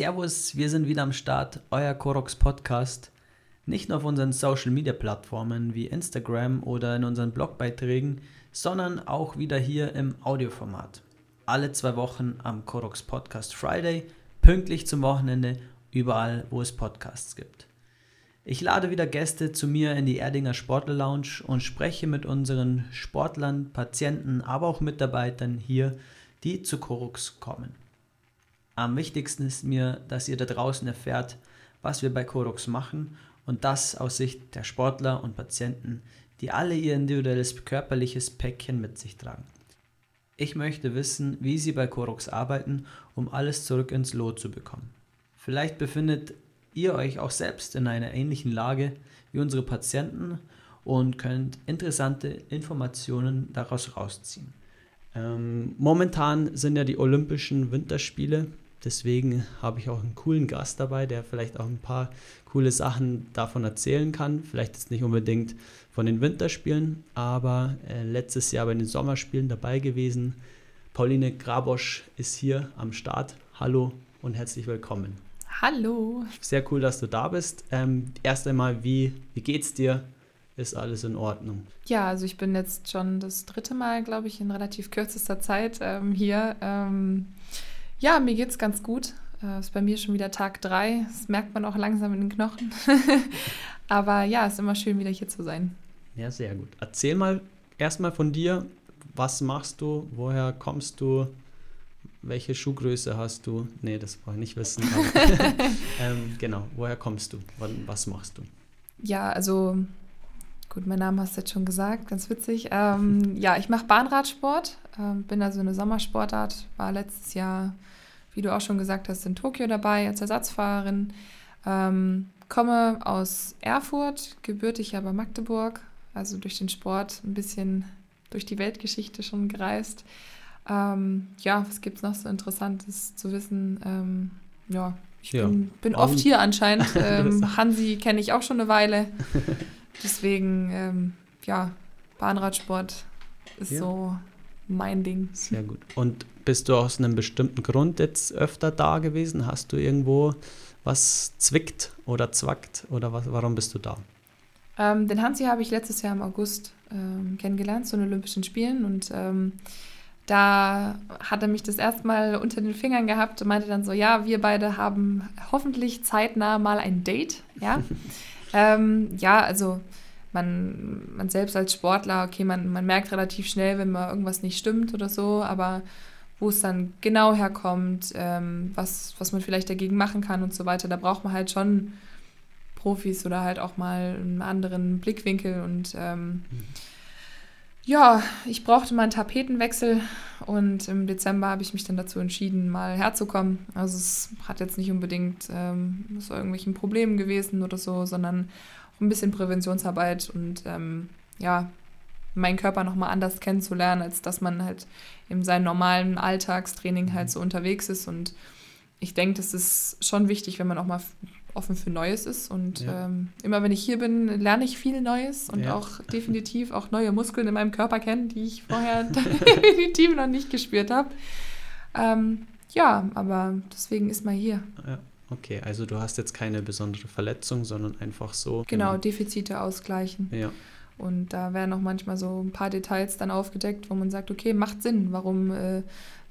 Servus, wir sind wieder am Start, euer Korox Podcast. Nicht nur auf unseren Social Media Plattformen wie Instagram oder in unseren Blogbeiträgen, sondern auch wieder hier im Audioformat. Alle zwei Wochen am Korox Podcast Friday, pünktlich zum Wochenende, überall, wo es Podcasts gibt. Ich lade wieder Gäste zu mir in die Erdinger Sportler Lounge und spreche mit unseren Sportlern, Patienten, aber auch Mitarbeitern hier, die zu Korux kommen. Am wichtigsten ist mir, dass ihr da draußen erfährt, was wir bei Korux machen und das aus Sicht der Sportler und Patienten, die alle ihr individuelles körperliches Päckchen mit sich tragen. Ich möchte wissen, wie sie bei Korux arbeiten, um alles zurück ins Lot zu bekommen. Vielleicht befindet ihr euch auch selbst in einer ähnlichen Lage wie unsere Patienten und könnt interessante Informationen daraus rausziehen. Ähm, momentan sind ja die Olympischen Winterspiele Deswegen habe ich auch einen coolen Gast dabei, der vielleicht auch ein paar coole Sachen davon erzählen kann. Vielleicht jetzt nicht unbedingt von den Winterspielen, aber äh, letztes Jahr bei den Sommerspielen dabei gewesen. Pauline Grabosch ist hier am Start. Hallo und herzlich willkommen. Hallo. Sehr cool, dass du da bist. Ähm, erst einmal, wie, wie geht's dir? Ist alles in Ordnung? Ja, also ich bin jetzt schon das dritte Mal, glaube ich, in relativ kürzester Zeit ähm, hier. Ähm, ja, mir geht's ganz gut. Äh, ist bei mir schon wieder Tag drei. Das merkt man auch langsam in den Knochen. Aber ja, ist immer schön, wieder hier zu sein. Ja, sehr gut. Erzähl mal erstmal von dir. Was machst du? Woher kommst du? Welche Schuhgröße hast du? Nee, das brauche ich nicht wissen. Ähm, genau, woher kommst du? Was machst du? Ja, also gut, mein Name hast du jetzt schon gesagt, ganz witzig. Ähm, ja, ich mache Bahnradsport, ähm, bin also eine Sommersportart, war letztes Jahr wie du auch schon gesagt hast, in Tokio dabei als Ersatzfahrerin. Ähm, komme aus Erfurt, gebürtig aber Magdeburg, also durch den Sport ein bisschen durch die Weltgeschichte schon gereist. Ähm, ja, was gibt es noch so Interessantes zu wissen? Ähm, ja, ich ja. bin, bin oft hier anscheinend. Ähm, Hansi kenne ich auch schon eine Weile. Deswegen, ähm, ja, Bahnradsport ist ja. so mein Ding. Sehr gut. Und bist du aus einem bestimmten Grund jetzt öfter da gewesen? Hast du irgendwo was zwickt oder zwackt oder was, warum bist du da? Ähm, den Hansi habe ich letztes Jahr im August ähm, kennengelernt zu den Olympischen Spielen und ähm, da hat er mich das erste Mal unter den Fingern gehabt und meinte dann so, ja, wir beide haben hoffentlich zeitnah mal ein Date, ja. Ähm, ja, also man, man selbst als Sportler, okay, man, man merkt relativ schnell, wenn mal irgendwas nicht stimmt oder so, aber wo es dann genau herkommt, ähm, was, was man vielleicht dagegen machen kann und so weiter, da braucht man halt schon Profis oder halt auch mal einen anderen Blickwinkel und ähm, ja, ich brauchte mal einen Tapetenwechsel und im Dezember habe ich mich dann dazu entschieden, mal herzukommen. Also es hat jetzt nicht unbedingt ähm, so irgendwelchen Problemen gewesen oder so, sondern ein bisschen Präventionsarbeit und ähm, ja, meinen Körper nochmal anders kennenzulernen, als dass man halt in seinem normalen Alltagstraining halt so unterwegs ist. Und ich denke, das ist schon wichtig, wenn man auch mal offen für Neues ist. Und ja. ähm, immer wenn ich hier bin, lerne ich viel Neues und ja. auch definitiv auch neue Muskeln in meinem Körper kennen, die ich vorher definitiv noch nicht gespürt habe. Ähm, ja, aber deswegen ist man hier. Ja. Okay, also du hast jetzt keine besondere Verletzung, sondern einfach so. Genau, Defizite ausgleichen. Ja. Und da werden auch manchmal so ein paar Details dann aufgedeckt, wo man sagt, okay, macht Sinn. Warum, äh,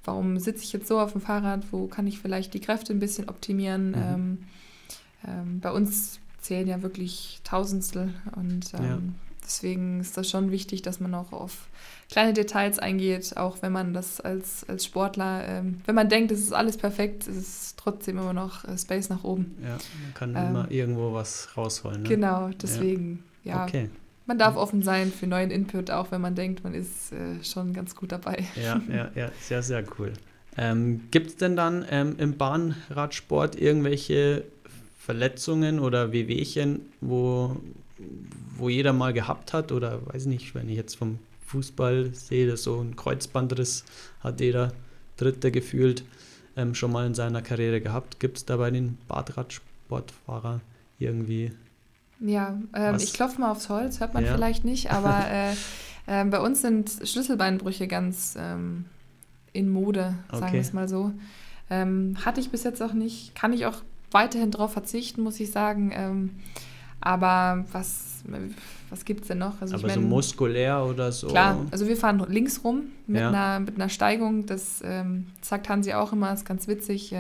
warum sitze ich jetzt so auf dem Fahrrad? Wo kann ich vielleicht die Kräfte ein bisschen optimieren? Mhm. Ähm, ähm, bei uns zählen ja wirklich Tausendstel und ähm, ja. deswegen ist das schon wichtig, dass man auch auf kleine Details eingeht, auch wenn man das als, als Sportler, ähm, wenn man denkt, es ist alles perfekt, ist es trotzdem immer noch äh, Space nach oben. Ja, man kann ähm, immer irgendwo was rausholen. Ne? Genau, deswegen, ja. ja. Okay. Man darf offen sein für neuen Input, auch wenn man denkt, man ist äh, schon ganz gut dabei. Ja, ja, ja, sehr, sehr cool. Ähm, Gibt es denn dann ähm, im Bahnradsport irgendwelche Verletzungen oder Wehwehchen, wo, wo jeder mal gehabt hat? Oder weiß nicht, wenn ich jetzt vom Fußball sehe, dass so ein Kreuzbandriss hat jeder Dritte gefühlt ähm, schon mal in seiner Karriere gehabt. Gibt es da bei den Badradsportfahrern irgendwie? Ja, ähm, ich klopfe mal aufs Holz, hört man ja. vielleicht nicht, aber äh, äh, bei uns sind Schlüsselbeinbrüche ganz ähm, in Mode, sagen okay. wir es mal so. Ähm, hatte ich bis jetzt auch nicht, kann ich auch weiterhin darauf verzichten, muss ich sagen. Ähm, aber was, was gibt es denn noch? Also aber ich mein, so muskulär oder so? Klar, also wir fahren links rum mit, ja. einer, mit einer Steigung. Das ähm, sagt Hansi auch immer, ist ganz witzig.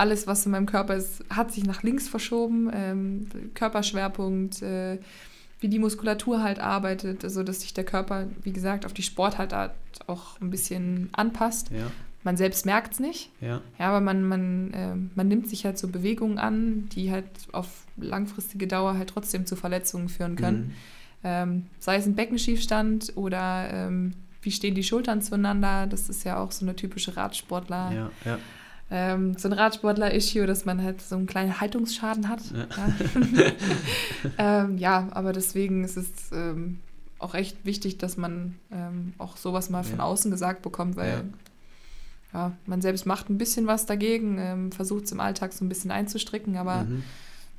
Alles, was in meinem Körper ist, hat sich nach links verschoben. Ähm, Körperschwerpunkt, äh, wie die Muskulatur halt arbeitet, also dass sich der Körper, wie gesagt, auf die Sportart auch ein bisschen anpasst. Ja. Man selbst merkt es nicht, ja. ja, aber man, man, äh, man nimmt sich halt so Bewegungen an, die halt auf langfristige Dauer halt trotzdem zu Verletzungen führen können. Mhm. Ähm, sei es ein Beckenschiefstand oder ähm, wie stehen die Schultern zueinander, das ist ja auch so eine typische Radsportler. Ja, ja ähm, so ein Radsportler-Issue, dass man halt so einen kleinen Haltungsschaden hat. Ja, ja. ähm, ja aber deswegen ist es ähm, auch echt wichtig, dass man ähm, auch sowas mal von ja. außen gesagt bekommt, weil ja. man selbst macht ein bisschen was dagegen, ähm, versucht es im Alltag so ein bisschen einzustricken, aber mhm.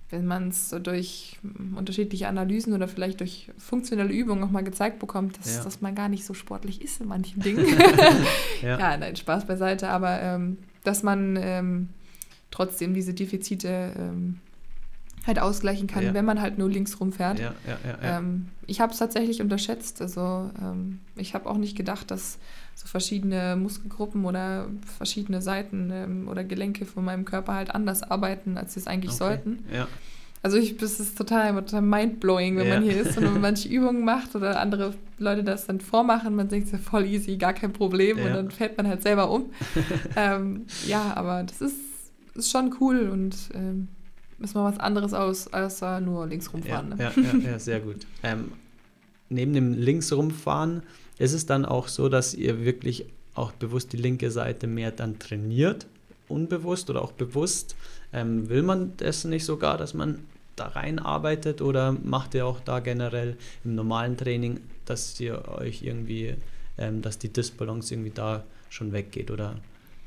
wenn man es so durch unterschiedliche Analysen oder vielleicht durch funktionelle Übungen auch mal gezeigt bekommt, dass, dass man gar nicht so sportlich ist in manchen Dingen. ja. nein, Spaß beiseite, aber ähm, dass man ähm, trotzdem diese Defizite ähm, halt ausgleichen kann, ja. wenn man halt nur links rumfährt. Ja, ja, ähm, ich habe es tatsächlich unterschätzt. Also ähm, ich habe auch nicht gedacht, dass so verschiedene Muskelgruppen oder verschiedene Seiten ähm, oder Gelenke von meinem Körper halt anders arbeiten, als sie es eigentlich okay. sollten. Also ich, das ist total, total mindblowing, wenn man hier ist und man manche Übungen macht oder andere Leute das dann vormachen. Man denkt sich voll easy, gar kein Problem und dann fällt man halt selber um. ähm, ja, aber das ist, ist schon cool und ähm, ist mal was anderes aus, als nur links rumfahren. Ja, ne? ja, ja, ja, sehr gut. Ähm, neben dem links rumfahren ist es dann auch so, dass ihr wirklich auch bewusst die linke Seite mehr dann trainiert, unbewusst oder auch bewusst. Ähm, will man das nicht sogar, dass man da reinarbeitet oder macht ihr auch da generell im normalen Training, dass ihr euch irgendwie, ähm, dass die Disbalance irgendwie da schon weggeht oder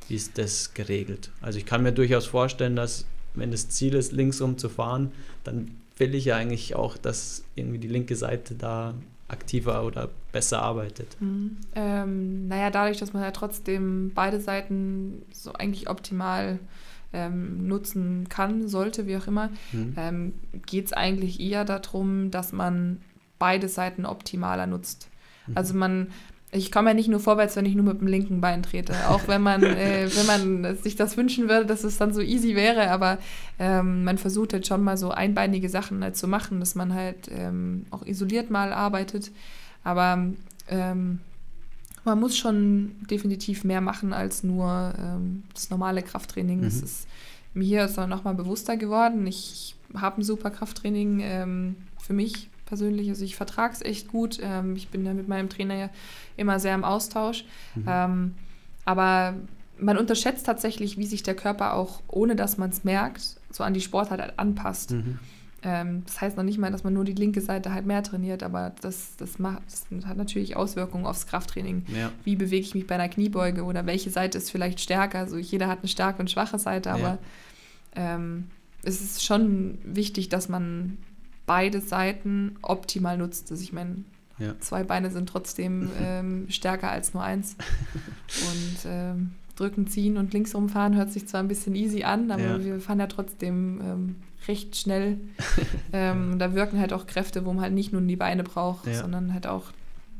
wie ist das geregelt? Also ich kann mir durchaus vorstellen, dass wenn das Ziel ist, linksrum zu fahren, dann will ich ja eigentlich auch, dass irgendwie die linke Seite da aktiver oder besser arbeitet. Mhm. Ähm, naja, dadurch, dass man ja trotzdem beide Seiten so eigentlich optimal ähm, nutzen kann, sollte, wie auch immer, mhm. ähm, geht es eigentlich eher darum, dass man beide Seiten optimaler nutzt. Mhm. Also man ich komme ja nicht nur vorwärts, wenn ich nur mit dem linken Bein trete. Auch wenn man, äh, wenn man sich das wünschen würde, dass es dann so easy wäre, aber ähm, man versucht halt schon mal so einbeinige Sachen halt zu machen, dass man halt ähm, auch isoliert mal arbeitet. Aber ähm, man muss schon definitiv mehr machen als nur ähm, das normale Krafttraining. Mhm. Das ist mir ist noch mal bewusster geworden. Ich habe ein super Krafttraining ähm, für mich persönlich. Also ich vertrage es echt gut. Ähm, ich bin ja mit meinem Trainer ja immer sehr im Austausch. Mhm. Ähm, aber man unterschätzt tatsächlich, wie sich der Körper auch, ohne dass man es merkt, so an die Sportart halt anpasst. Mhm. Ähm, das heißt noch nicht mal, dass man nur die linke Seite halt mehr trainiert, aber das, das, macht, das hat natürlich Auswirkungen aufs Krafttraining. Ja. Wie bewege ich mich bei einer Kniebeuge oder welche Seite ist vielleicht stärker? Also jeder hat eine starke und schwache Seite, aber ja. ähm, es ist schon wichtig, dass man beide Seiten optimal nutzt. Also ich meine, ja. zwei Beine sind trotzdem ähm, stärker als nur eins. Und ähm, drücken, ziehen und links rumfahren hört sich zwar ein bisschen easy an, aber ja. wir fahren ja trotzdem ähm, recht schnell. ähm, da wirken halt auch Kräfte, wo man halt nicht nur die Beine braucht, ja. sondern halt auch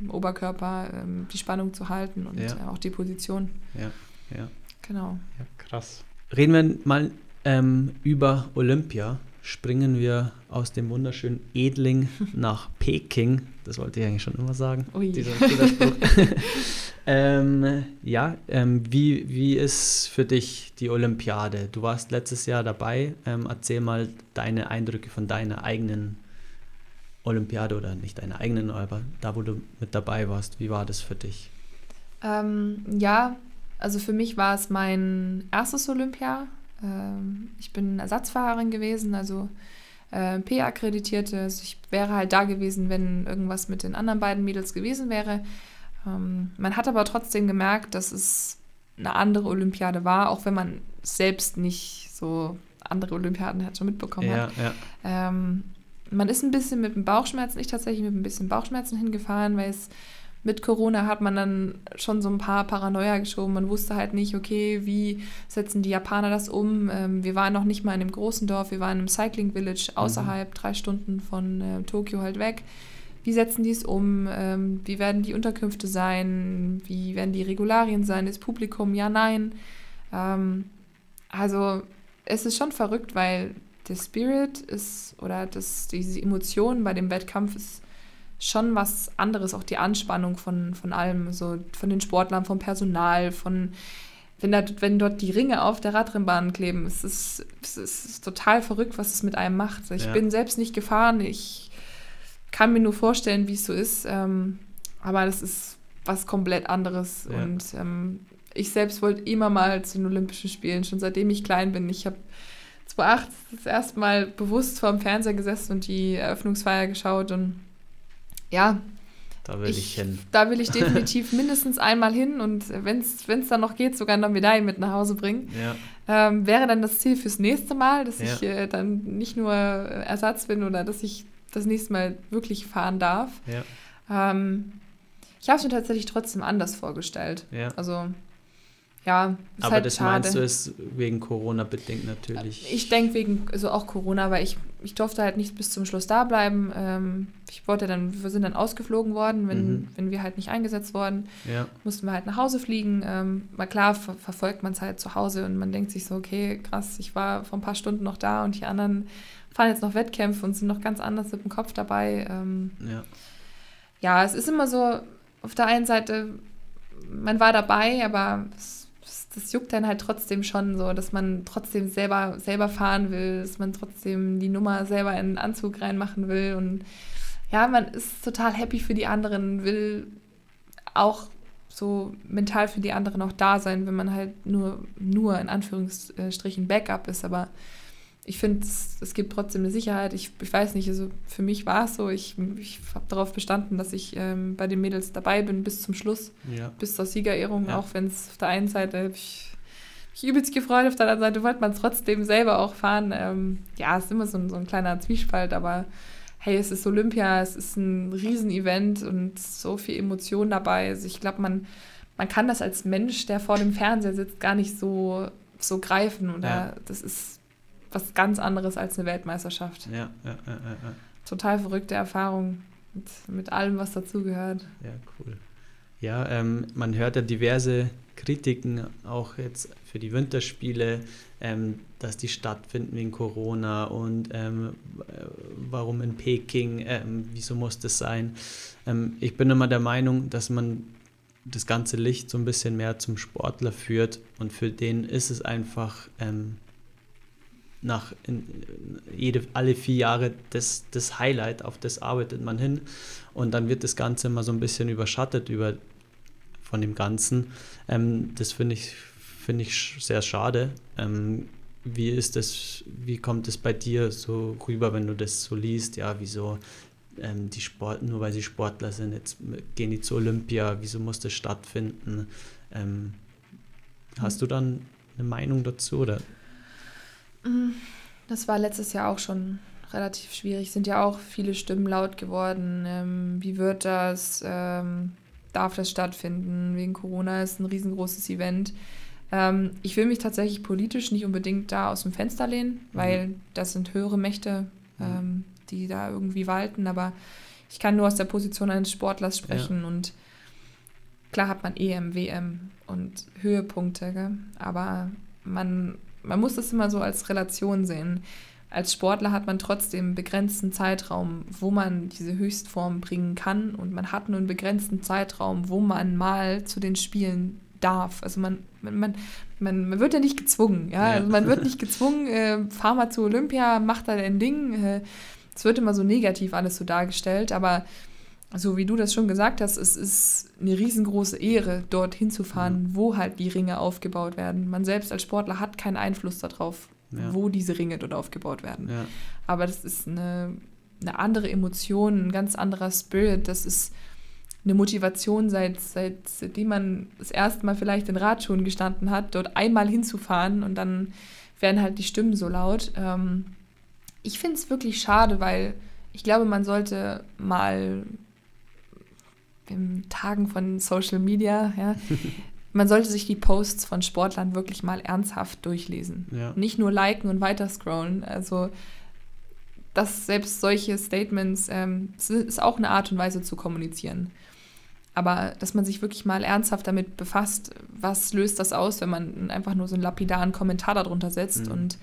im Oberkörper ähm, die Spannung zu halten und ja. auch die Position. Ja, ja. Genau. Ja, krass. Reden wir mal ähm, über Olympia springen wir aus dem wunderschönen Edling nach Peking. Das wollte ich eigentlich schon immer sagen. Ui. Dieser ähm, ja, ähm, wie, wie ist für dich die Olympiade? Du warst letztes Jahr dabei. Ähm, erzähl mal deine Eindrücke von deiner eigenen Olympiade oder nicht deiner eigenen, aber da, wo du mit dabei warst. Wie war das für dich? Ähm, ja, also für mich war es mein erstes Olympia ähm, ich bin Ersatzfahrerin gewesen, also äh, P-akkreditierte. Also ich wäre halt da gewesen, wenn irgendwas mit den anderen beiden Mädels gewesen wäre. Ähm, man hat aber trotzdem gemerkt, dass es eine andere Olympiade war, auch wenn man selbst nicht so andere Olympiaden hat schon mitbekommen ja, hat. Ja. Ähm, man ist ein bisschen mit dem Bauchschmerzen, ich tatsächlich mit ein bisschen Bauchschmerzen hingefahren, weil es mit Corona hat man dann schon so ein paar Paranoia geschoben. Man wusste halt nicht, okay, wie setzen die Japaner das um? Ähm, wir waren noch nicht mal in einem großen Dorf, wir waren im Cycling Village mhm. außerhalb, mhm. drei Stunden von äh, Tokio halt weg. Wie setzen die es um? Ähm, wie werden die Unterkünfte sein? Wie werden die Regularien sein? Das Publikum? Ja, nein. Ähm, also es ist schon verrückt, weil der Spirit ist oder das, diese Emotionen bei dem Wettkampf ist schon was anderes, auch die Anspannung von, von allem, so von den Sportlern, vom Personal, von wenn, da, wenn dort die Ringe auf der Radrennbahn kleben, es ist, es ist total verrückt, was es mit einem macht. Ich ja. bin selbst nicht gefahren, ich kann mir nur vorstellen, wie es so ist, ähm, aber das ist was komplett anderes ja. und ähm, ich selbst wollte immer mal zu den Olympischen Spielen, schon seitdem ich klein bin. Ich habe 2008 das erste Mal bewusst vor dem Fernseher gesessen und die Eröffnungsfeier geschaut und ja. Da will ich, ich hin. Da will ich definitiv mindestens einmal hin und wenn es dann noch geht, sogar noch Medaillen mit nach Hause bringen. Ja. Ähm, wäre dann das Ziel fürs nächste Mal, dass ja. ich äh, dann nicht nur Ersatz bin oder dass ich das nächste Mal wirklich fahren darf. Ja. Ähm, ich habe es mir tatsächlich trotzdem anders vorgestellt. Also ja, ist Aber halt das schade. meinst du ist wegen Corona bedingt natürlich? Ich denke wegen, also auch Corona, weil ich, ich durfte halt nicht bis zum Schluss da bleiben. Ähm, ich wollte dann, wir sind dann ausgeflogen worden, wenn, mhm. wenn wir halt nicht eingesetzt wurden. Ja. Mussten wir halt nach Hause fliegen. Ähm, mal klar ver verfolgt man es halt zu Hause und man denkt sich so, okay, krass, ich war vor ein paar Stunden noch da und die anderen fahren jetzt noch Wettkämpfe und sind noch ganz anders mit dem Kopf dabei. Ähm, ja. ja, es ist immer so, auf der einen Seite, man war dabei, aber es das juckt dann halt trotzdem schon so, dass man trotzdem selber, selber fahren will, dass man trotzdem die Nummer selber in den Anzug reinmachen will. Und ja, man ist total happy für die anderen, will auch so mental für die anderen auch da sein, wenn man halt nur, nur in Anführungsstrichen Backup ist. Aber ich finde, es, es gibt trotzdem eine Sicherheit. Ich, ich weiß nicht, also für mich war es so, ich, ich habe darauf bestanden, dass ich ähm, bei den Mädels dabei bin bis zum Schluss, ja. bis zur Siegerehrung, ja. auch wenn es auf der einen Seite ich, mich übelst gefreut, auf der anderen Seite wollte man es trotzdem selber auch fahren. Ähm, ja, es ist immer so ein, so ein kleiner Zwiespalt, aber hey, es ist Olympia, es ist ein Riesenevent und so viel Emotion dabei. Also ich glaube, man, man kann das als Mensch, der vor dem Fernseher sitzt, gar nicht so, so greifen. Oder ja. das ist was ganz anderes als eine Weltmeisterschaft. Ja, ja, ja, ja. Total verrückte Erfahrung mit, mit allem, was dazugehört. Ja, cool. Ja, ähm, man hört ja diverse Kritiken auch jetzt für die Winterspiele, ähm, dass die stattfinden wegen Corona und ähm, warum in Peking, ähm, wieso muss das sein? Ähm, ich bin immer der Meinung, dass man das ganze Licht so ein bisschen mehr zum Sportler führt und für den ist es einfach ähm, nach in, jede, alle vier Jahre das, das Highlight, auf das arbeitet man hin. Und dann wird das Ganze immer so ein bisschen überschattet über, von dem Ganzen. Ähm, das finde ich, find ich sehr schade. Ähm, wie ist das, wie kommt es bei dir so rüber, wenn du das so liest? Ja, wieso ähm, die Sport, nur weil sie Sportler sind, jetzt gehen die zu Olympia, wieso muss das stattfinden? Ähm, hast du dann eine Meinung dazu oder? Mm, das war letztes Jahr auch schon relativ schwierig. Sind ja auch viele Stimmen laut geworden. Ähm, wie wird das? Ähm, darf das stattfinden? Wegen Corona ist ein riesengroßes Event. Ähm, ich will mich tatsächlich politisch nicht unbedingt da aus dem Fenster lehnen, weil mhm. das sind höhere Mächte, mhm. ähm, die da irgendwie walten. Aber ich kann nur aus der Position eines Sportlers sprechen ja. und klar hat man EM, WM und Höhepunkte, gell? aber man man muss das immer so als Relation sehen. Als Sportler hat man trotzdem einen begrenzten Zeitraum, wo man diese Höchstform bringen kann und man hat nur einen begrenzten Zeitraum, wo man mal zu den Spielen darf. Also man, man, man, man, wird ja nicht gezwungen. Ja? ja. Also man wird nicht gezwungen, äh, fahr mal zu Olympia, mach da dein Ding. Äh, es äh, wird immer so negativ alles so dargestellt, aber so wie du das schon gesagt hast, es ist eine riesengroße Ehre, dort hinzufahren, mhm. wo halt die Ringe aufgebaut werden. Man selbst als Sportler hat keinen Einfluss darauf, ja. wo diese Ringe dort aufgebaut werden. Ja. Aber das ist eine, eine andere Emotion, ein ganz anderer Spirit. Das ist eine Motivation, seit, seit, seitdem man das erste Mal vielleicht in Radschuhen gestanden hat, dort einmal hinzufahren und dann werden halt die Stimmen so laut. Ähm, ich finde es wirklich schade, weil ich glaube, man sollte mal in Tagen von Social Media, ja, man sollte sich die Posts von Sportlern wirklich mal ernsthaft durchlesen. Ja. Nicht nur liken und weiter scrollen. Also, dass selbst solche Statements ähm, ist auch eine Art und Weise zu kommunizieren. Aber dass man sich wirklich mal ernsthaft damit befasst, was löst das aus, wenn man einfach nur so einen lapidaren Kommentar darunter setzt mhm. und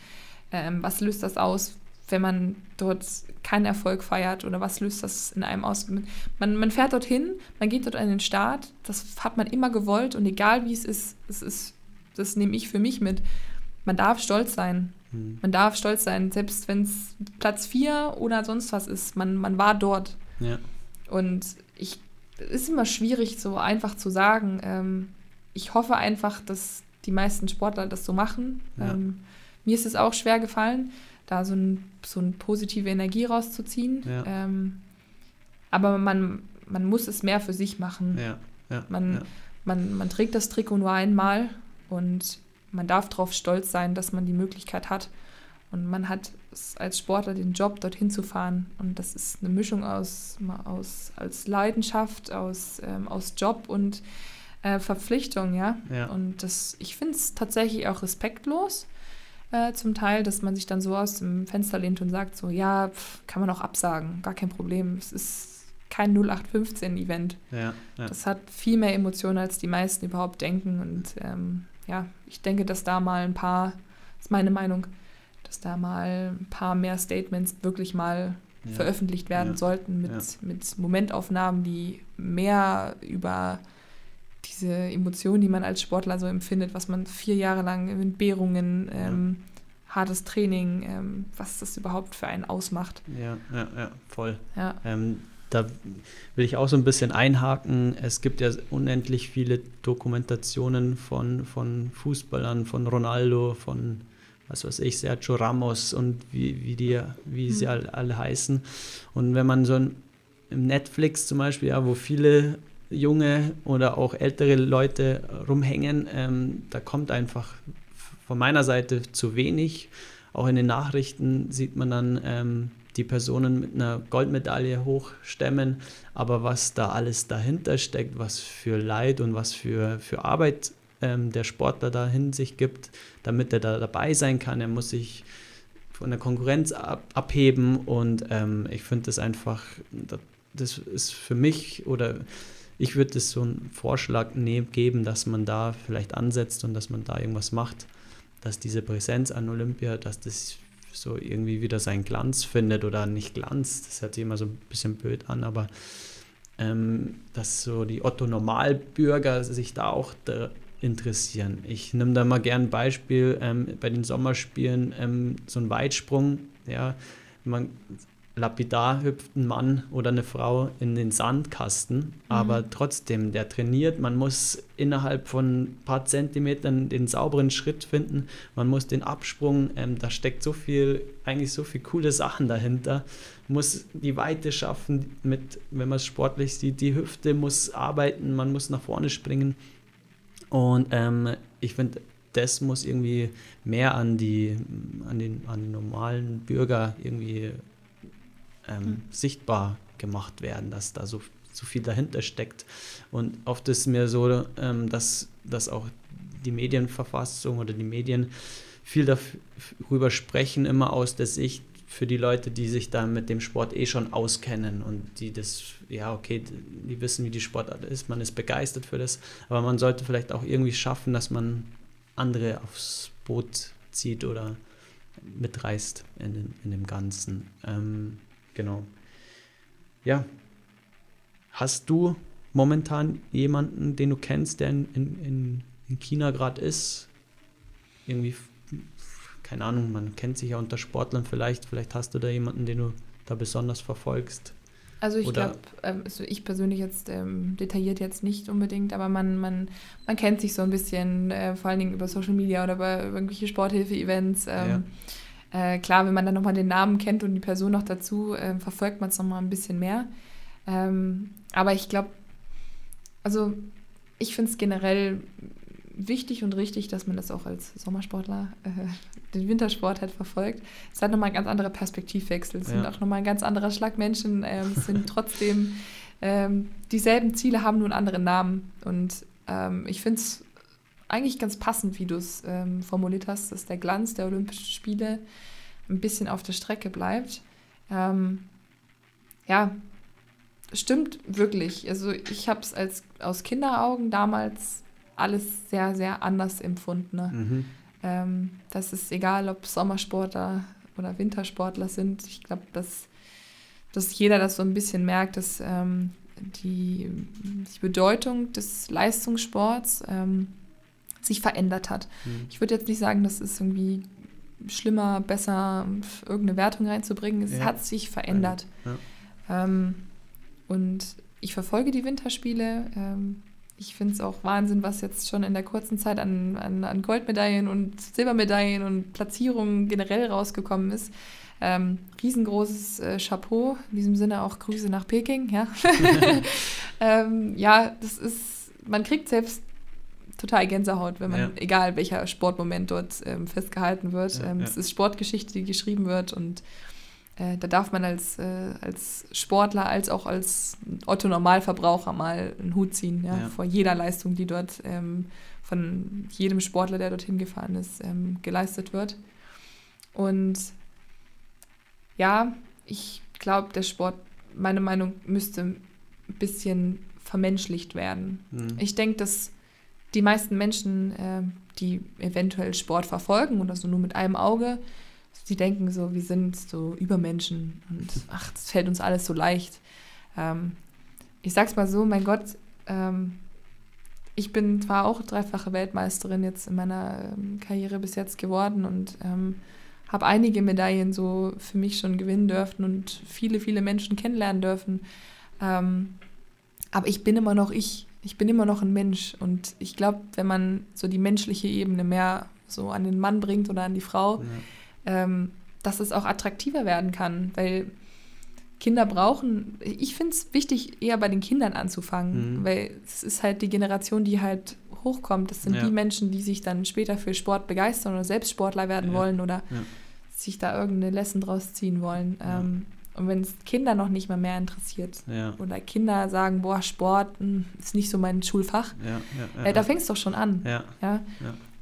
ähm, was löst das aus, wenn man dort keinen Erfolg feiert oder was löst das in einem aus? Man, man fährt dorthin, man geht dort an den Start, das hat man immer gewollt und egal wie es ist, es ist, das nehme ich für mich mit. Man darf stolz sein. Mhm. Man darf stolz sein, selbst wenn es Platz 4 oder sonst was ist. Man, man war dort. Ja. Und ich, es ist immer schwierig, so einfach zu sagen. Ähm, ich hoffe einfach, dass die meisten Sportler das so machen. Ja. Ähm, mir ist es auch schwer gefallen da so, ein, so eine positive Energie rauszuziehen. Ja. Ähm, aber man, man muss es mehr für sich machen. Ja. Ja. Man, Man, man trägt das Trikot nur einmal und man darf darauf stolz sein, dass man die Möglichkeit hat. Und man hat als Sportler den Job, dorthin zu fahren. Und das ist eine Mischung aus, aus als Leidenschaft, aus, ähm, aus Job und äh, Verpflichtung, ja. ja. Und das, ich finde es tatsächlich auch respektlos äh, zum Teil, dass man sich dann so aus dem Fenster lehnt und sagt so, ja, pf, kann man auch absagen, gar kein Problem. Es ist kein 0815-Event. Ja, ja. Das hat viel mehr Emotionen, als die meisten überhaupt denken. Und ähm, ja, ich denke, dass da mal ein paar, das ist meine Meinung, dass da mal ein paar mehr Statements wirklich mal ja. veröffentlicht werden sollten mit, mit Momentaufnahmen, die mehr über diese Emotionen, die man als Sportler so empfindet, was man vier Jahre lang in Entbehrungen, ähm, ja. hartes Training, ähm, was das überhaupt für einen ausmacht. Ja, ja, ja, voll. Ja. Ähm, da will ich auch so ein bisschen einhaken. Es gibt ja unendlich viele Dokumentationen von, von Fußballern, von Ronaldo, von was weiß ich, Sergio Ramos und wie, wie, die, wie mhm. sie alle, alle heißen. Und wenn man so ein, im Netflix zum Beispiel, ja, wo viele junge oder auch ältere Leute rumhängen. Ähm, da kommt einfach von meiner Seite zu wenig. Auch in den Nachrichten sieht man dann ähm, die Personen mit einer Goldmedaille hochstemmen. Aber was da alles dahinter steckt, was für Leid und was für, für Arbeit ähm, der Sportler da in sich gibt, damit er da dabei sein kann, er muss sich von der Konkurrenz ab, abheben. Und ähm, ich finde das einfach, das ist für mich oder ich würde es so einen Vorschlag nehmen, geben, dass man da vielleicht ansetzt und dass man da irgendwas macht, dass diese Präsenz an Olympia, dass das so irgendwie wieder seinen Glanz findet oder nicht Glanz, das hört sich immer so ein bisschen blöd an, aber ähm, dass so die Otto-Normalbürger sich da auch da interessieren. Ich nehme da mal gern ein Beispiel ähm, bei den Sommerspielen, ähm, so ein Weitsprung, ja, man lapidar hüpft ein Mann oder eine Frau in den Sandkasten, mhm. aber trotzdem, der trainiert, man muss innerhalb von ein paar Zentimetern den sauberen Schritt finden, man muss den Absprung, ähm, da steckt so viel, eigentlich so viel coole Sachen dahinter, muss die Weite schaffen, mit, wenn man es sportlich sieht, die Hüfte muss arbeiten, man muss nach vorne springen und ähm, ich finde, das muss irgendwie mehr an die, an den, an den normalen Bürger irgendwie ähm, mhm. sichtbar gemacht werden, dass da so, so viel dahinter steckt. Und oft ist mir so, ähm, dass, dass auch die Medienverfassung oder die Medien viel darüber sprechen, immer aus der Sicht für die Leute, die sich da mit dem Sport eh schon auskennen und die das, ja, okay, die wissen, wie die Sportart ist, man ist begeistert für das, aber man sollte vielleicht auch irgendwie schaffen, dass man andere aufs Boot zieht oder mitreißt in, in dem Ganzen. Ähm, Genau. Ja. Hast du momentan jemanden, den du kennst, der in, in, in China gerade ist? Irgendwie, keine Ahnung, man kennt sich ja unter Sportlern vielleicht. Vielleicht hast du da jemanden, den du da besonders verfolgst. Also ich glaube, ähm, also ich persönlich jetzt ähm, detailliert jetzt nicht unbedingt, aber man, man, man kennt sich so ein bisschen, äh, vor allen Dingen über Social Media oder bei irgendwelche Sporthilfe-Events. Ähm, ja. Äh, klar, wenn man dann nochmal den Namen kennt und die Person noch dazu, äh, verfolgt man es nochmal ein bisschen mehr. Ähm, aber ich glaube, also ich finde es generell wichtig und richtig, dass man das auch als Sommersportler äh, den Wintersport halt verfolgt. Es hat nochmal ein ganz anderer Perspektivwechsel. Es ja. sind auch nochmal ein ganz anderer Schlag Menschen. Ähm, es sind trotzdem ähm, dieselben Ziele haben nur einen anderen Namen. Und ähm, ich finde es eigentlich ganz passend, wie du es ähm, formuliert hast, dass der Glanz der Olympischen Spiele ein bisschen auf der Strecke bleibt. Ähm, ja, stimmt wirklich. Also ich habe es als aus Kinderaugen damals alles sehr, sehr anders empfunden. Ne? Mhm. Ähm, das ist egal, ob Sommersportler oder Wintersportler sind. Ich glaube, dass, dass jeder das so ein bisschen merkt, dass ähm, die, die Bedeutung des Leistungssports ähm, sich verändert hat. Mhm. Ich würde jetzt nicht sagen, das ist irgendwie schlimmer, besser, irgendeine Wertung reinzubringen. Es ja. hat sich verändert. Ja. Ähm, und ich verfolge die Winterspiele. Ähm, ich finde es auch Wahnsinn, was jetzt schon in der kurzen Zeit an, an, an Goldmedaillen und Silbermedaillen und Platzierungen generell rausgekommen ist. Ähm, riesengroßes äh, Chapeau. In diesem Sinne auch Grüße nach Peking. Ja, ähm, ja das ist, man kriegt selbst total Gänsehaut, wenn man, ja. egal welcher Sportmoment dort ähm, festgehalten wird. Ja, ähm, ja. Es ist Sportgeschichte, die geschrieben wird und äh, da darf man als, äh, als Sportler als auch als Otto-Normalverbraucher mal einen Hut ziehen, vor jeder Leistung, die dort ähm, von jedem Sportler, der dorthin gefahren ist, ähm, geleistet wird. Und ja, ich glaube, der Sport, meine Meinung, müsste ein bisschen vermenschlicht werden. Mhm. Ich denke, dass die meisten Menschen, äh, die eventuell Sport verfolgen oder so nur mit einem Auge, die denken so, wir sind so Übermenschen und ach, das fällt uns alles so leicht. Ähm, ich sag's mal so, mein Gott, ähm, ich bin zwar auch dreifache Weltmeisterin jetzt in meiner ähm, Karriere bis jetzt geworden und ähm, habe einige Medaillen so für mich schon gewinnen dürfen und viele, viele Menschen kennenlernen dürfen. Ähm, aber ich bin immer noch ich ich bin immer noch ein Mensch. Und ich glaube, wenn man so die menschliche Ebene mehr so an den Mann bringt oder an die Frau, ja. ähm, dass es auch attraktiver werden kann. Weil Kinder brauchen, ich finde es wichtig, eher bei den Kindern anzufangen, mhm. weil es ist halt die Generation, die halt hochkommt. Das sind ja. die Menschen, die sich dann später für Sport begeistern oder selbst Sportler werden ja. wollen oder sich da irgendeine Lesson draus ziehen wollen. Ähm, und wenn es Kinder noch nicht mal mehr interessiert ja. oder Kinder sagen, boah, Sport mh, hm, ist nicht so mein Schulfach, ja, ja, äh, da fängt es doch schon an. Ja.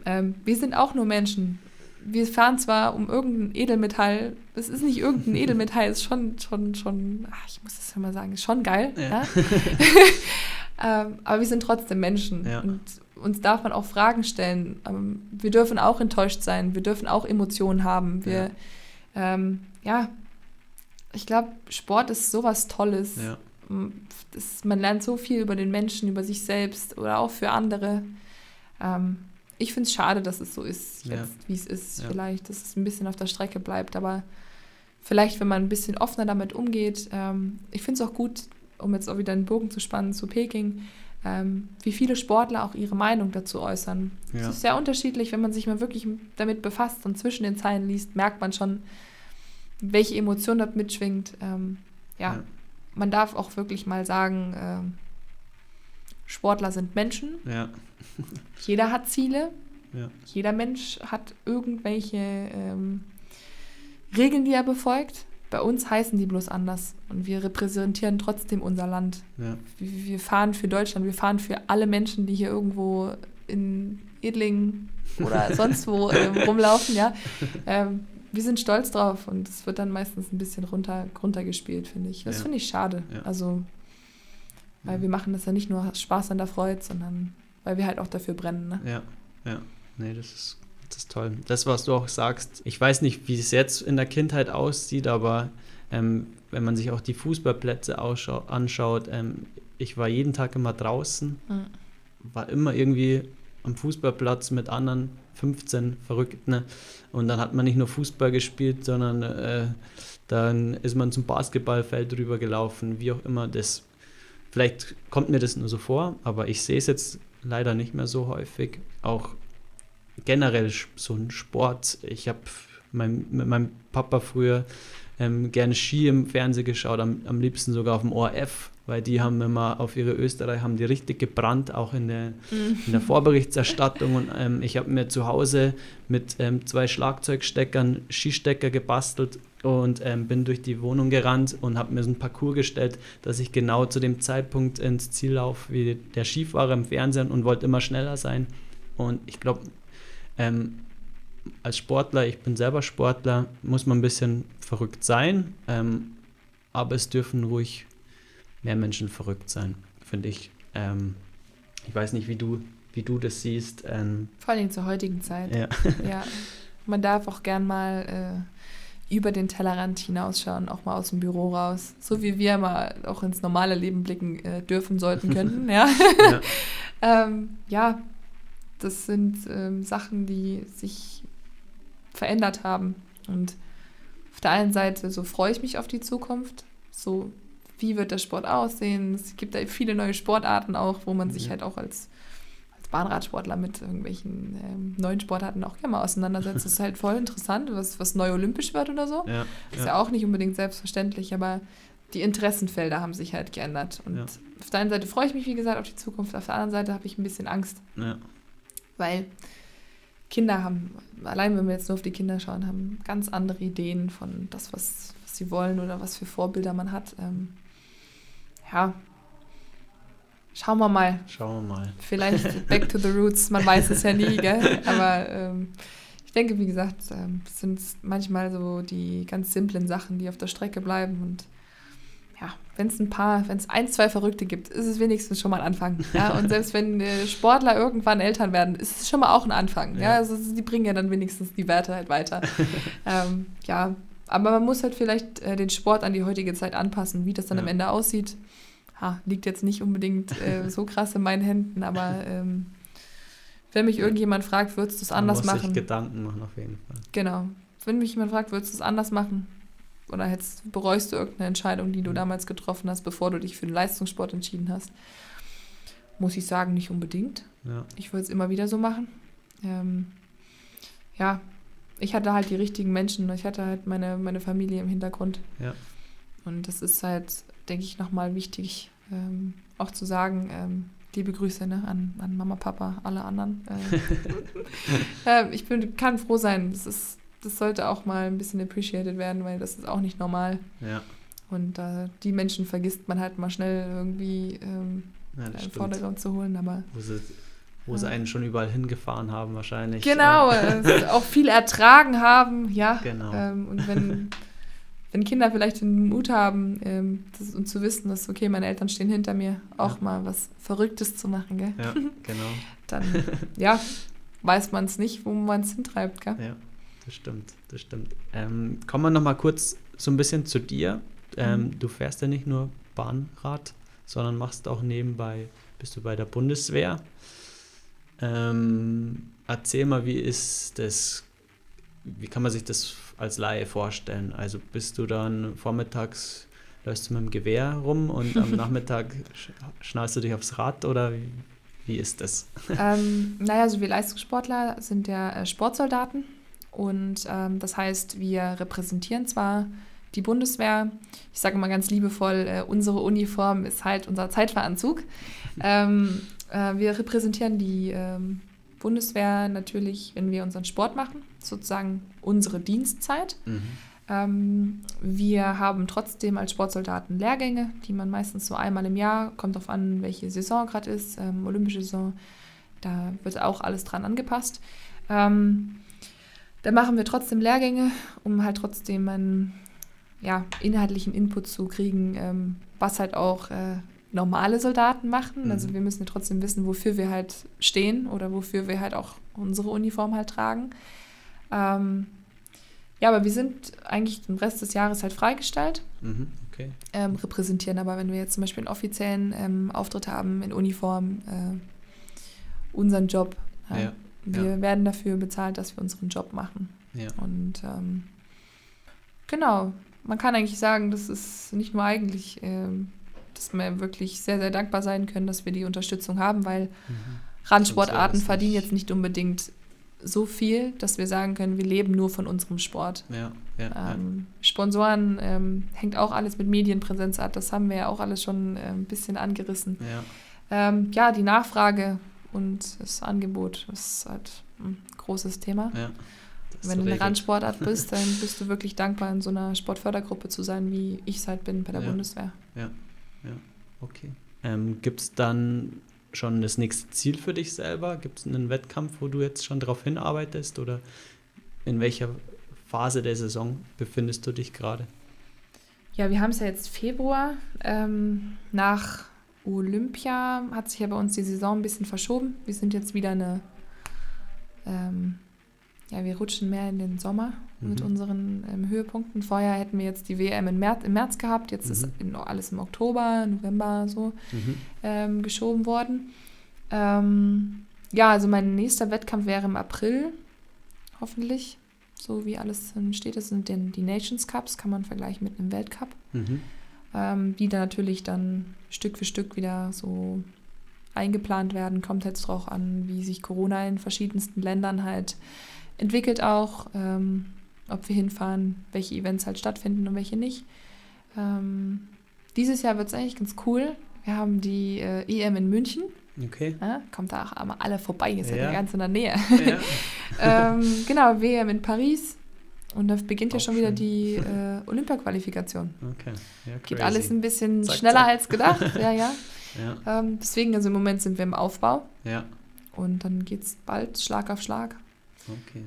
Ähm, wir sind auch nur Menschen. Wir fahren zwar um irgendein Edelmetall, es ist nicht irgendein Edelmetall, es ist schon, schon, schon, ach, ich muss das ja mal sagen, ist schon geil. ähm, aber wir sind trotzdem Menschen. Und uns darf man auch Fragen stellen. Ähm, wir dürfen auch enttäuscht sein, wir dürfen auch Emotionen haben. Wir, ähm, ja, ich glaube, Sport ist sowas Tolles. Ja. Das, man lernt so viel über den Menschen, über sich selbst oder auch für andere. Ähm, ich finde es schade, dass es so ist, jetzt, ja. wie es ist. Ja. Vielleicht, dass es ein bisschen auf der Strecke bleibt. Aber vielleicht, wenn man ein bisschen offener damit umgeht. Ähm, ich finde es auch gut, um jetzt auch wieder einen Bogen zu spannen zu Peking, ähm, wie viele Sportler auch ihre Meinung dazu äußern. Es ist sehr unterschiedlich, wenn man sich mal wirklich damit befasst und zwischen den Zeilen liest, merkt man schon, welche Emotion dort mitschwingt. Ähm, ja, ja, man darf auch wirklich mal sagen, äh, Sportler sind Menschen. Ja. Jeder hat Ziele. Ja. Jeder Mensch hat irgendwelche ähm, Regeln, die er befolgt. Bei uns heißen die bloß anders und wir repräsentieren trotzdem unser Land. Ja. Wir, wir, fahren für Deutschland, wir fahren für alle Menschen, die hier irgendwo in Edlingen oder sonst wo ähm, rumlaufen, ja. Ähm, wir sind stolz drauf und es wird dann meistens ein bisschen runter, runtergespielt, finde ich. Das ja. finde ich schade. Ja. Also, weil ja. wir machen das ja nicht nur Spaß an der Freude, sondern weil wir halt auch dafür brennen. Ne? Ja, ja. Nee, das ist, das ist toll. Das, was du auch sagst, ich weiß nicht, wie es jetzt in der Kindheit aussieht, aber ähm, wenn man sich auch die Fußballplätze anschaut, ähm, ich war jeden Tag immer draußen, mhm. war immer irgendwie am Fußballplatz mit anderen 15 Verrückten. Und dann hat man nicht nur Fußball gespielt, sondern äh, dann ist man zum Basketballfeld drüber gelaufen, wie auch immer. Das, vielleicht kommt mir das nur so vor, aber ich sehe es jetzt leider nicht mehr so häufig. Auch generell so ein Sport. Ich habe mein, mit meinem Papa früher ähm, gerne Ski im Fernsehen geschaut, am, am liebsten sogar auf dem ORF weil die haben immer auf ihre Österreich, haben die richtig gebrannt, auch in der, mhm. in der Vorberichterstattung. Und ähm, ich habe mir zu Hause mit ähm, zwei Schlagzeugsteckern Skistecker gebastelt und ähm, bin durch die Wohnung gerannt und habe mir so ein Parcours gestellt, dass ich genau zu dem Zeitpunkt ins Ziel laufe wie der Skifahrer im Fernsehen und wollte immer schneller sein. Und ich glaube, ähm, als Sportler, ich bin selber Sportler, muss man ein bisschen verrückt sein, ähm, aber es dürfen ruhig mehr Menschen verrückt sein, finde ich. Ähm, ich weiß nicht, wie du, wie du das siehst. Ähm, Vor allem zur heutigen Zeit. Ja. ja. Man darf auch gern mal äh, über den Tellerrand hinausschauen, auch mal aus dem Büro raus. So wie wir mal auch ins normale Leben blicken äh, dürfen, sollten, könnten. ja. Ja. ähm, ja, das sind ähm, Sachen, die sich verändert haben. Und auf der einen Seite so freue ich mich auf die Zukunft, so wie wird der Sport aussehen. Es gibt da viele neue Sportarten auch, wo man sich mhm. halt auch als, als Bahnradsportler mit irgendwelchen ähm, neuen Sportarten auch gerne mal auseinandersetzt. das ist halt voll interessant, was, was neu olympisch wird oder so. Ja, ist ja. ja auch nicht unbedingt selbstverständlich, aber die Interessenfelder haben sich halt geändert. Und ja. auf der einen Seite freue ich mich, wie gesagt, auf die Zukunft, auf der anderen Seite habe ich ein bisschen Angst. Ja. Weil Kinder haben, allein wenn wir jetzt nur auf die Kinder schauen, haben ganz andere Ideen von das, was, was sie wollen oder was für Vorbilder man hat. Ähm, ja, schauen wir mal. Schauen wir mal. Vielleicht back to the roots, man weiß es ja nie, gell? Aber ähm, ich denke, wie gesagt, ähm, sind manchmal so die ganz simplen Sachen, die auf der Strecke bleiben und ja, wenn es ein paar, wenn es ein, zwei Verrückte gibt, ist es wenigstens schon mal ein Anfang. Ja? Und selbst wenn äh, Sportler irgendwann Eltern werden, ist es schon mal auch ein Anfang. Ja, ja? Also die bringen ja dann wenigstens die Werte halt weiter. ähm, ja, aber man muss halt vielleicht äh, den Sport an die heutige Zeit anpassen, wie das dann ja. am Ende aussieht. Ha, liegt jetzt nicht unbedingt äh, so krass in meinen Händen, aber ähm, wenn mich irgendjemand fragt, würdest du es anders man muss machen? Sich Gedanken machen auf jeden Fall. Genau. Wenn mich jemand fragt, würdest du es anders machen? oder hättest, bereust du irgendeine Entscheidung, die du mhm. damals getroffen hast, bevor du dich für den Leistungssport entschieden hast? Muss ich sagen, nicht unbedingt. Ja. Ich würde es immer wieder so machen. Ähm, ja, ich hatte halt die richtigen Menschen, ich hatte halt meine, meine Familie im Hintergrund. Ja. Und das ist halt, denke ich, nochmal wichtig, ähm, auch zu sagen, ähm, liebe Grüße ne, an, an Mama, Papa, alle anderen. Äh, ich bin, kann froh sein. Das ist das sollte auch mal ein bisschen appreciated werden, weil das ist auch nicht normal. Ja. Und äh, die Menschen vergisst man halt mal schnell irgendwie ähm, ja, in den Vordergrund zu holen. Aber, wo sie, sie einen schon überall hingefahren haben wahrscheinlich. Genau, äh, auch viel ertragen haben, ja. Genau. Ähm, und wenn, wenn Kinder vielleicht den Mut haben ähm, das, und zu wissen, dass, okay, meine Eltern stehen hinter mir, auch ja. mal was Verrücktes zu machen, gell? Ja, genau. Dann, ja, weiß man es nicht, wo man es hintreibt, gell? Ja das stimmt, das stimmt. Ähm, kommen wir nochmal kurz so ein bisschen zu dir. Ähm, mhm. Du fährst ja nicht nur Bahnrad, sondern machst auch nebenbei, bist du bei der Bundeswehr. Ähm, erzähl mal, wie ist das, wie kann man sich das als Laie vorstellen? Also bist du dann vormittags, läufst du mit dem Gewehr rum und am Nachmittag schnallst du dich aufs Rad oder wie, wie ist das? Ähm, naja, so wir Leistungssportler sind ja äh, Sportsoldaten. Und ähm, das heißt, wir repräsentieren zwar die Bundeswehr, ich sage mal ganz liebevoll, äh, unsere Uniform ist halt unser Zeitveranzug. Ähm, äh, wir repräsentieren die ähm, Bundeswehr natürlich, wenn wir unseren Sport machen, sozusagen unsere Dienstzeit. Mhm. Ähm, wir haben trotzdem als Sportsoldaten Lehrgänge, die man meistens so einmal im Jahr, kommt darauf an, welche Saison gerade ist, ähm, olympische Saison, da wird auch alles dran angepasst. Ähm, da machen wir trotzdem Lehrgänge, um halt trotzdem einen ja, inhaltlichen Input zu kriegen, ähm, was halt auch äh, normale Soldaten machen. Mhm. Also wir müssen ja trotzdem wissen, wofür wir halt stehen oder wofür wir halt auch unsere Uniform halt tragen. Ähm, ja, aber wir sind eigentlich den Rest des Jahres halt freigestellt. Mhm, okay. ähm, repräsentieren aber, wenn wir jetzt zum Beispiel einen offiziellen ähm, Auftritt haben in Uniform, äh, unseren Job. Ja. Wir ja. werden dafür bezahlt, dass wir unseren Job machen. Ja. Und ähm, genau, man kann eigentlich sagen, das ist nicht nur eigentlich, ähm, dass wir wirklich sehr, sehr dankbar sein können, dass wir die Unterstützung haben, weil mhm. Randsportarten verdienen jetzt nicht unbedingt so viel, dass wir sagen können, wir leben nur von unserem Sport. Ja, ja, ähm, ja. Sponsoren ähm, hängt auch alles mit Medienpräsenz ab, das haben wir ja auch alles schon äh, ein bisschen angerissen. Ja. Ähm, ja, die Nachfrage und das Angebot ist halt ein großes Thema. Wenn du eine Randsportart bist, dann bist du wirklich dankbar, in so einer Sportfördergruppe zu sein, wie ich es halt bin bei der. Bundeswehr. Ja, okay. Ähm, Gibt es dann schon das nächste Ziel für dich selber? Gibt es einen Wettkampf, wo du jetzt schon darauf hinarbeitest oder in welcher Phase der Saison befindest du dich gerade? Ja, wir haben es ja jetzt Februar. Ähm, nach Olympia hat sich ja bei uns die Saison ein bisschen verschoben. Wir sind jetzt wieder eine, ähm, ja, wir rutschen mehr in den Sommer mit Mhm. unseren ähm, Höhepunkten. Vorher hätten wir jetzt die WM im März, im März gehabt. Jetzt ist Mhm. in, alles im Oktober, November so Mhm. ähm, geschoben worden. Ähm, ja, also mein nächster Wettkampf wäre im April, hoffentlich. So wie alles steht, das sind denn die Nations Cups, kann man vergleichen mit einem Weltcup, Mhm. ähm, die dann natürlich dann Stück für Stück wieder so eingeplant werden. Kommt jetzt drauf an, wie sich Corona in verschiedensten Ländern halt entwickelt auch, ähm, ob wir hinfahren, welche Events halt stattfinden und welche nicht. Ähm, dieses Jahr wird es eigentlich ganz cool. Wir haben die äh, EM in München. Okay. Ja, kommt da auch einmal alle vorbei, ist ja, Ja. ganz in der Nähe. Ja. ähm, genau, WM in Paris. Und da beginnt ja Auch schon wieder schön. die äh, Olympia-Qualifikation. Okay. Ja, Geht alles ein bisschen Zack, schneller zack. als gedacht. ja, ja. Ja, Ähm, deswegen, also im Moment sind wir im Aufbau. ja. Und dann geht es bald Schlag auf Schlag. Okay.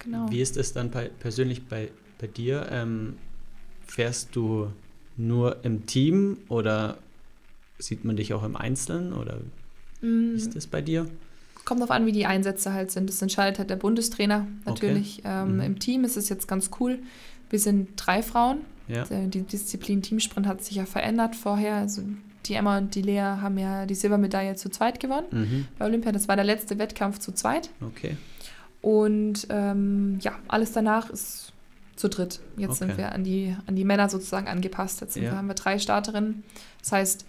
Genau. Wie ist es dann bei, persönlich bei, bei dir? Ähm, fährst du nur im Team oder sieht man dich auch im Einzelnen oder Mm, wie ist das bei dir? Kommt darauf an, wie die Einsätze halt sind. Das entscheidet halt der Bundestrainer natürlich. Ähm, Mhm. Im Team ist es jetzt ganz cool. Wir sind drei Frauen. Ja. Die Disziplin Teamsprint hat sich ja verändert vorher. Also die Emma und die Lea haben ja die Silbermedaille zu zweit gewonnen Mhm. bei Olympia. Das war der letzte Wettkampf zu zweit. Okay. Und ähm, ja, alles danach ist zu dritt. Jetzt Okay. sind wir an die, an die Männer sozusagen angepasst. Jetzt Ja. wir, haben wir drei Starterinnen. Das heißt,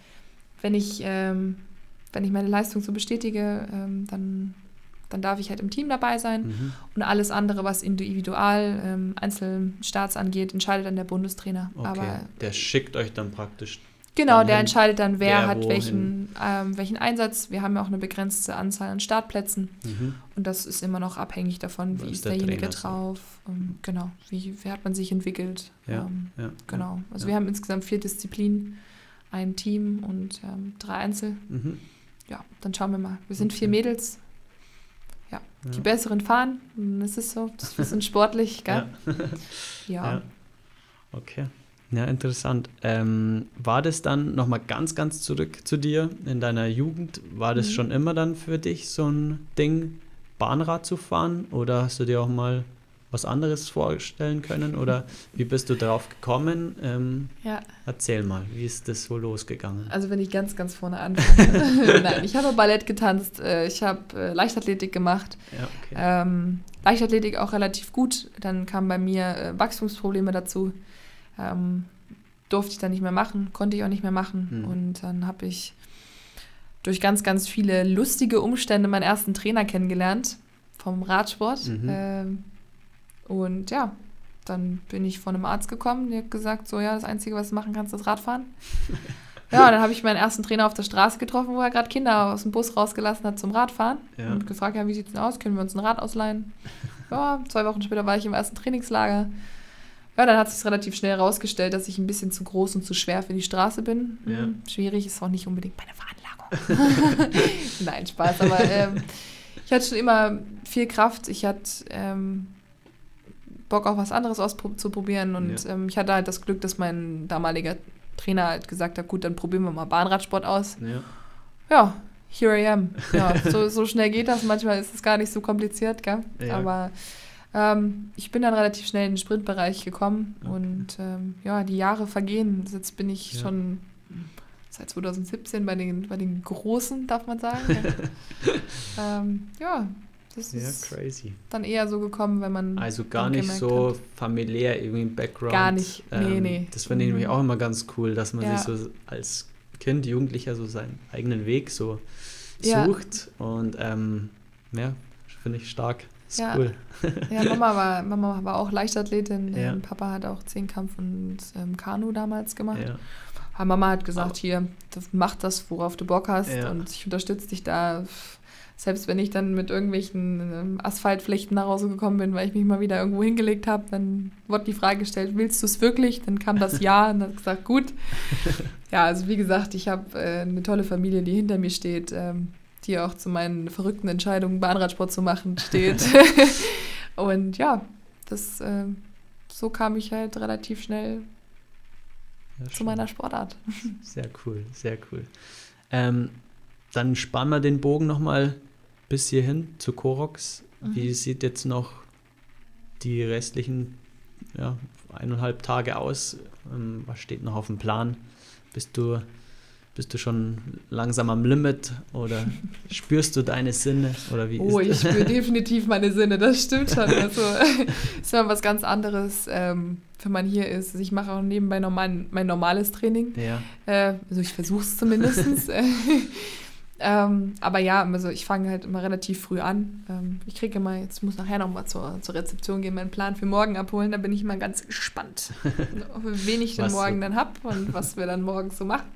wenn ich, ähm, wenn ich meine Leistung so bestätige, ähm, dann, dann darf ich halt im Team dabei sein. Mhm. Und alles andere, was individual, ähm, Einzelstarts angeht, entscheidet dann der Bundestrainer. Okay. Aber der schickt euch dann praktisch. Genau, Dann der entscheidet dann, wer hat wohin. welchen, ähm, welchen Einsatz. Wir haben ja auch eine begrenzte Anzahl an Startplätzen. Mhm. Und das ist immer noch abhängig davon, wie ist ist der derjenige Trainer drauf. Ähm, genau, wie, wie hat man sich entwickelt. Ja, Ähm, Ja. genau. Also ja. wir haben insgesamt vier Disziplinen, ein Team und ähm, drei Einzel. Mhm. Ja, dann schauen wir mal. Wir sind Okay. vier Mädels. Ja, die besseren fahren. Das ist so. Wir sind sportlich, gell? Ja. Okay. Ja, interessant. Ähm, war das dann nochmal ganz, ganz zurück zu dir in deiner Jugend? War das Mhm. schon immer dann für dich so ein Ding, Bahnrad zu fahren? Oder hast du dir auch mal was anderes vorstellen können? Oder wie bist du drauf gekommen? Ähm, ja. erzähl mal, wie ist das so losgegangen? Also wenn ich ganz, ganz vorne anfange. Nein, ich habe Ballett getanzt, äh, ich habe äh, Leichtathletik gemacht. Ja, okay. Ähm, Leichtathletik auch relativ gut. Dann kamen bei mir äh, Wachstumsprobleme dazu. Ähm, durfte ich dann nicht mehr machen, konnte ich auch nicht mehr machen. Mhm. Und dann habe ich durch ganz, ganz viele lustige Umstände meinen ersten Trainer kennengelernt vom Radsport. Mhm. Ähm, und ja, dann bin ich von einem Arzt gekommen, der hat gesagt, so ja, das Einzige, was du machen kannst, ist Radfahren. ja, dann habe ich meinen ersten Trainer auf der Straße getroffen, wo er gerade Kinder aus dem Bus rausgelassen hat zum Radfahren. Ja. Und gefragt, ja, wie sieht's denn aus? Können wir uns ein Rad ausleihen? ja, zwei Wochen später war ich im ersten Trainingslager. Ja, dann hat sich relativ schnell herausgestellt, dass ich ein bisschen zu groß und zu schwer für die Straße bin. Ja. Hm, Schwierig ist auch nicht unbedingt meine Veranlagung. Nein, Spaß, aber ähm, ich hatte schon immer viel Kraft. Ich hatte ähm, Bock auf was anderes auszuprobieren und Ja. ähm, ich hatte halt das Glück, dass mein damaliger Trainer halt gesagt hat, gut, dann probieren wir mal Bahnradsport aus. Ja. Ja, here I am. Ja, so, so schnell geht das. Manchmal ist es gar nicht so kompliziert, gell? Ja. Aber ähm, ich bin dann relativ schnell in den Sprintbereich gekommen Okay. und ähm, ja, die Jahre vergehen. Jetzt bin ich Ja. schon seit 2017 bei den, bei den Großen, darf man sagen. ja. ähm, ja, das ja, ist crazy. dann eher so gekommen, wenn man. Also gar nicht so hat. familiär irgendwie im Background. Gar nicht. Nee, nee. Das finde ich nämlich Mhm. auch immer ganz cool, dass man Ja. sich so als Kind, Jugendlicher so seinen eigenen Weg so sucht. Und ähm, ja, finde ich stark. Ist Ja. cool. Ja, Mama war, Mama war auch Leichtathletin. Ja. Ähm, Papa hat auch Zehnkampf und ähm, Kanu damals gemacht. Ja. Mama hat gesagt, oh. hier, mach das, worauf du Bock hast Ja. und ich unterstütze dich da. Selbst wenn ich dann mit irgendwelchen ähm, Asphaltflechten nach Hause gekommen bin, weil ich mich mal wieder irgendwo hingelegt habe, dann wurde die Frage gestellt, willst du es wirklich? Dann kam das Ja und hat gesagt, gut. Ja, also wie gesagt, ich habe äh, eine tolle Familie, die hinter mir steht, ähm, die auch zu meinen verrückten Entscheidungen, Bahnradsport zu machen, steht. und ja, das, äh, so kam ich halt relativ schnell Ja, zu schön. meiner Sportart. Sehr cool, sehr cool. Ähm, dann spannen wir den Bogen nochmal bis hierhin zu Korox. Mhm. Wie sieht jetzt noch die restlichen ja, eineinhalb Tage aus? Ähm, was steht noch auf dem Plan? Bist du, bist du schon langsam am Limit oder spürst du deine Sinne? Oder wie Oh, ich spüre definitiv meine Sinne, das stimmt schon. Also ist mal was ganz anderes, ähm, wenn man hier ist. Also, Ich mache auch nebenbei normal, mein normales Training. Ja, Äh, also ich versuche es zumindest. ähm, aber ja, also ich fange halt immer relativ früh an. Ähm, ich kriege immer, jetzt muss nachher nochmal zur, zur Rezeption gehen, meinen Plan für morgen abholen. Da bin ich immer ganz gespannt, wen ich denn Was morgen so- dann habe und was wir dann morgen so machen.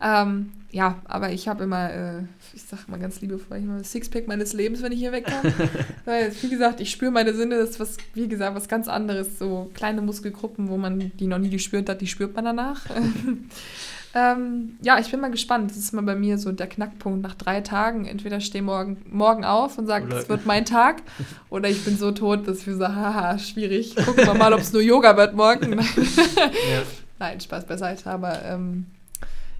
Ähm, ja, aber ich habe immer, äh, ich sage mal ganz liebevoll, ich habe das Sixpack meines Lebens, wenn ich hier wegkomme. Weil, wie gesagt, ich spüre meine Sinne, das ist was, wie gesagt, was ganz anderes. So kleine Muskelgruppen, wo man die noch nie gespürt hat, die spürt man danach. ähm, ja, ich bin mal gespannt. Das ist mal bei mir so der Knackpunkt nach drei Tagen. Entweder stehe morgen, morgen auf und sage, es wird mein Tag, oder ich bin so tot, dass ich sage, haha, schwierig. Gucken wir mal, ob es nur Yoga wird morgen. ja. Nein, Spaß beiseite, aber ähm,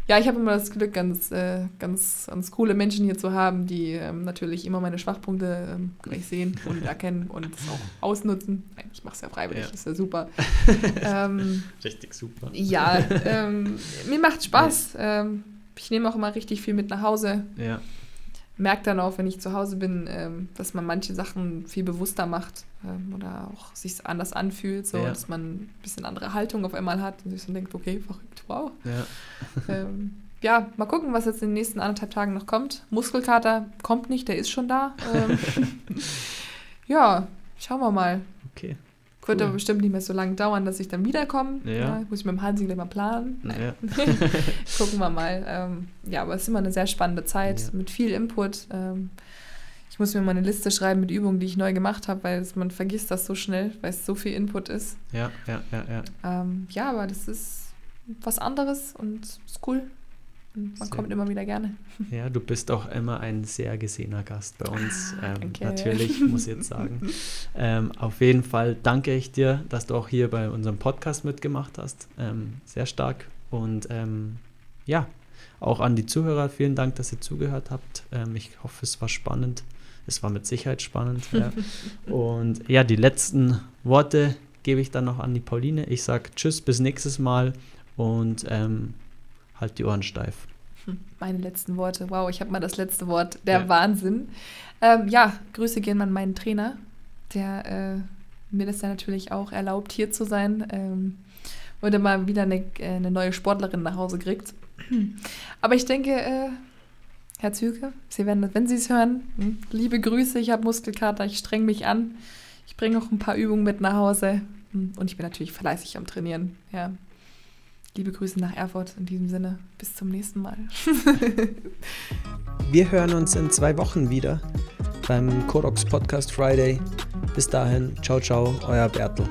ja, ich habe immer das Glück, ganz, äh, ganz, ganz coole Menschen hier zu haben, die ähm, natürlich immer meine Schwachpunkte ähm, gleich sehen und erkennen und es auch ausnutzen. Nein, ich mache es ja freiwillig, Ja. ist ja super. ähm, richtig super. ja, ähm, mir macht Spaß. Ähm, ich nehme auch immer richtig viel mit nach Hause. Ja, Merke dann auch, wenn ich zu Hause bin, ähm, dass man manche Sachen viel bewusster macht ähm, oder auch sich anders anfühlt, so Ja. dass man ein bisschen andere Haltung auf einmal hat und sich so denkt, okay, verrückt, wow. ja. ähm, ja, mal gucken, was jetzt in den nächsten anderthalb Tagen noch kommt. Muskelkater kommt nicht, der ist schon da. Ähm, ja, schauen wir mal. Okay. Wird Cool. aber bestimmt nicht mehr so lange dauern, dass ich dann wiederkomme. Ja. muss ich mit dem Hansi gleich mal planen. Ja. Gucken wir mal. Ähm, ja, aber es ist immer eine sehr spannende Zeit Ja. mit viel Input. Ähm, ich muss mir mal eine Liste schreiben mit Übungen, die ich neu gemacht habe, weil man vergisst das so schnell, weil es so viel Input ist. ja, ja, ja, ja. Ähm, ja, aber das ist was anderes und ist cool. Man Sehr kommt immer wieder gerne. Ja, du bist auch immer ein sehr gesehener Gast bei uns. Ah, Ähm, natürlich, muss ich jetzt sagen. ähm, auf jeden Fall danke ich dir, dass du auch hier bei unserem Podcast mitgemacht hast. Ähm, sehr stark. Und ähm, ja, auch an die Zuhörer, vielen Dank, dass ihr zugehört habt. Ähm, ich hoffe, es war spannend. Es war mit Sicherheit spannend. Ja. Und ja, die letzten Worte gebe ich dann noch an die Pauline. Ich sage Tschüss, bis nächstes Mal und ähm, halt die Ohren steif. Hm, Meine letzten Worte. Wow, ich habe mal das letzte Wort. Der Ja. Wahnsinn. Ähm, ja, Grüße gehen an meinen Trainer, der äh, mir das ja natürlich auch erlaubt, hier zu sein. Ähm, und mal wieder eine, äh, eine neue Sportlerin nach Hause kriegt. Aber ich denke, äh, Herr Züge, Sie werden, wenn Sie es hören, hm, liebe Grüße, ich habe Muskelkater, ich streng mich an. Ich bringe auch ein paar Übungen mit nach Hause. Hm, Und ich bin natürlich fleißig am Trainieren. Ja. Liebe Grüße nach Erfurt in diesem Sinne. Bis zum nächsten Mal. Wir hören uns in zwei Wochen wieder beim Kodox Podcast Friday. Bis dahin, ciao, ciao, euer Bertel.